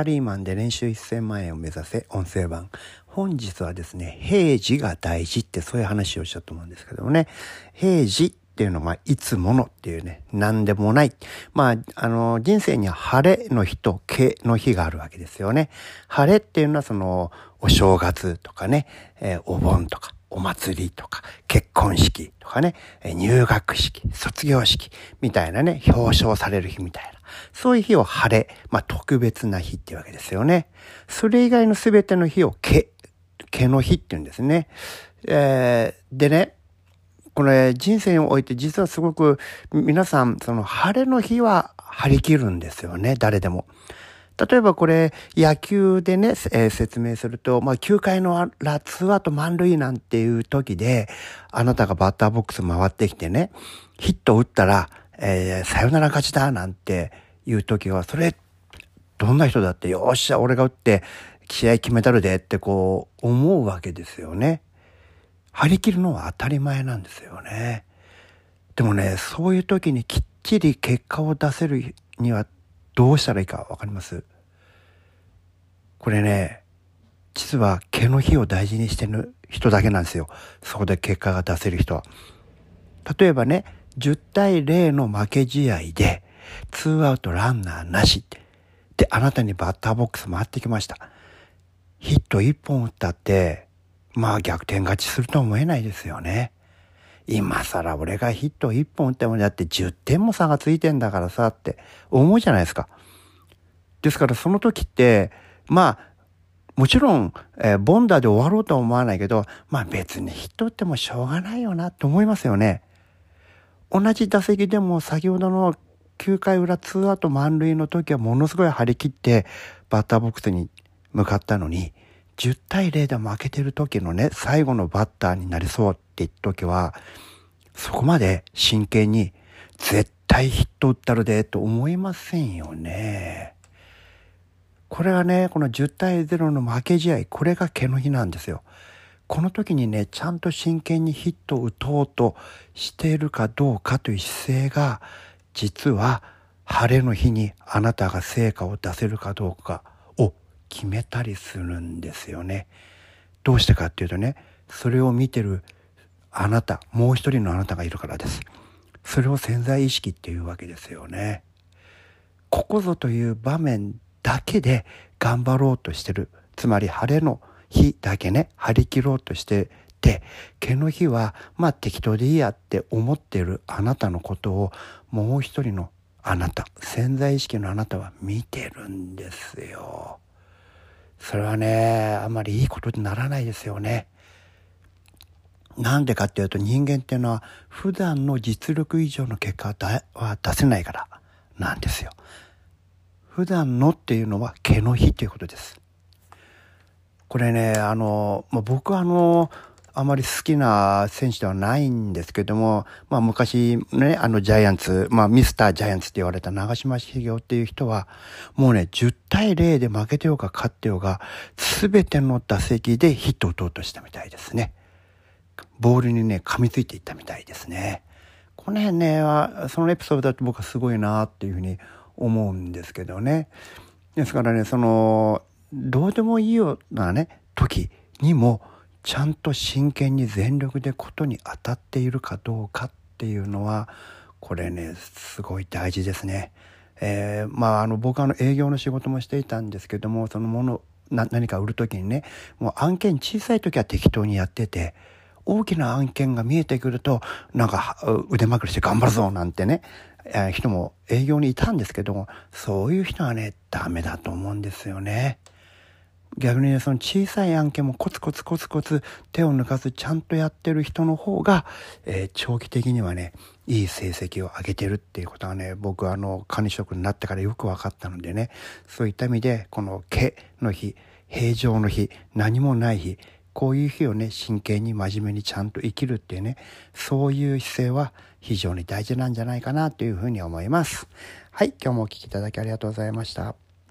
サリーマンで年収1000万円を目指せ音声版。本日はですね、平時が大事ってそういう話をしたと思うんですけどもね、平時っていうのは、いつものっていうね、何でもない。まあ、あの、人生には晴れの日と毛の日があるわけですよね。晴れっていうのはその、お正月とかね、えー、お盆とか、お祭りとか、結婚式とかね、入学式、卒業式みたいなね、表彰される日みたいな。そういう日を晴れ、まあ特別な日っていうわけですよね。それ以外の全ての日を毛、毛の日って言うんですね。えー、でね、これ人生において実はすごく皆さん、その晴れの日は張り切るんですよね、誰でも。例えばこれ野球でね、えー、説明すると、まあ9回のラツアウト満塁なんていう時で、あなたがバッターボックス回ってきてね、ヒット打ったら、えー、さよなら勝ちだなんていう時は、それ、どんな人だって、よっしゃ、俺が打って試合決めたるでってこう思うわけですよね。張り切るのは当たり前なんですよね。でもね、そういう時にきっちり結果を出せるにはどうしたらいいかわかります？これね、実は毛の日を大事にしてる人だけなんですよ。そこで結果が出せる人は。例えばね、10対0の負け試合で、2アウトランナーなしって。で、あなたにバッターボックス回ってきました。ヒット1本打ったって、まあ逆転勝ちするとは思えないですよね。今更俺がヒット1本打ってもだって10点も差がついてんだからさって思うじゃないですか。ですからその時って、まあ、もちろん、えー、ボンダーで終わろうとは思わないけど、まあ別にヒット打ってもしょうがないよなと思いますよね。同じ打席でも先ほどの9回裏2アウト満塁の時はものすごい張り切ってバッターボックスに向かったのに、10対0で負けてる時のね、最後のバッターになりそうって言った時は、そこまで真剣に絶対ヒット打ったるでと思いませんよね。これはね、この10対0の負け試合、これが毛の日なんですよ。この時にね、ちゃんと真剣にヒットを打とうとしているかどうかという姿勢が、実は晴れの日にあなたが成果を出せるかどうか決めたりするんですよね。どうしてかっていうとねそれを見てるあなたもう一人のあなたがいるからです。それを潜在意識っていうわけですよね。ここぞという場面だけで頑張ろうとしてるつまり晴れの日だけね張り切ろうとしてて毛の日はまあ適当でいいやって思ってるあなたのことをもう一人のあなた潜在意識のあなたは見てるんですよ。それはね、あんまりいいことにならないですよね。なんでかっていうと人間っていうのは普段の実力以上の結果は出せないからなんですよ。普段のっていうのは毛の日ということです。これね、あの、まあ、僕はあの、あまり好きな選手ではないんですけども、まあ昔ね、あのジャイアンツ、まあミスタージャイアンツって言われた長嶋茂雄っていう人は、もうね、10対0で負けてようが勝ってようが、すべての打席でヒットを打とうとしたみたいですね。ボールにね、噛みついていったみたいですね。この辺ね、そのエピソードだと僕はすごいなっていうふうに思うんですけどね。ですからね、その、どうでもいいようなね、時にも、ちゃんと真剣に全力でことに当たっているかどうかっていうのはこれねすごい大事ですね。えー、まああの僕はあの営業の仕事もしていたんですけどもそのもの何か売る時にねもう案件小さい時は適当にやってて大きな案件が見えてくるとなんか腕まくりして頑張るぞなんてね、えー、人も営業にいたんですけどもそういう人はねダメだと思うんですよね。逆にね、その小さい案件もコツコツコツコツ手を抜かずちゃんとやってる人の方が、えー、長期的にはね、いい成績を上げてるっていうことはね、僕はあの、管理職になってからよく分かったのでね、そういった意味で、この毛の日、平常の日、何もない日、こういう日をね、真剣に真面目にちゃんと生きるっていうね、そういう姿勢は非常に大事なんじゃないかなというふうに思います。はい、今日もお聴きいただきありがとうございました。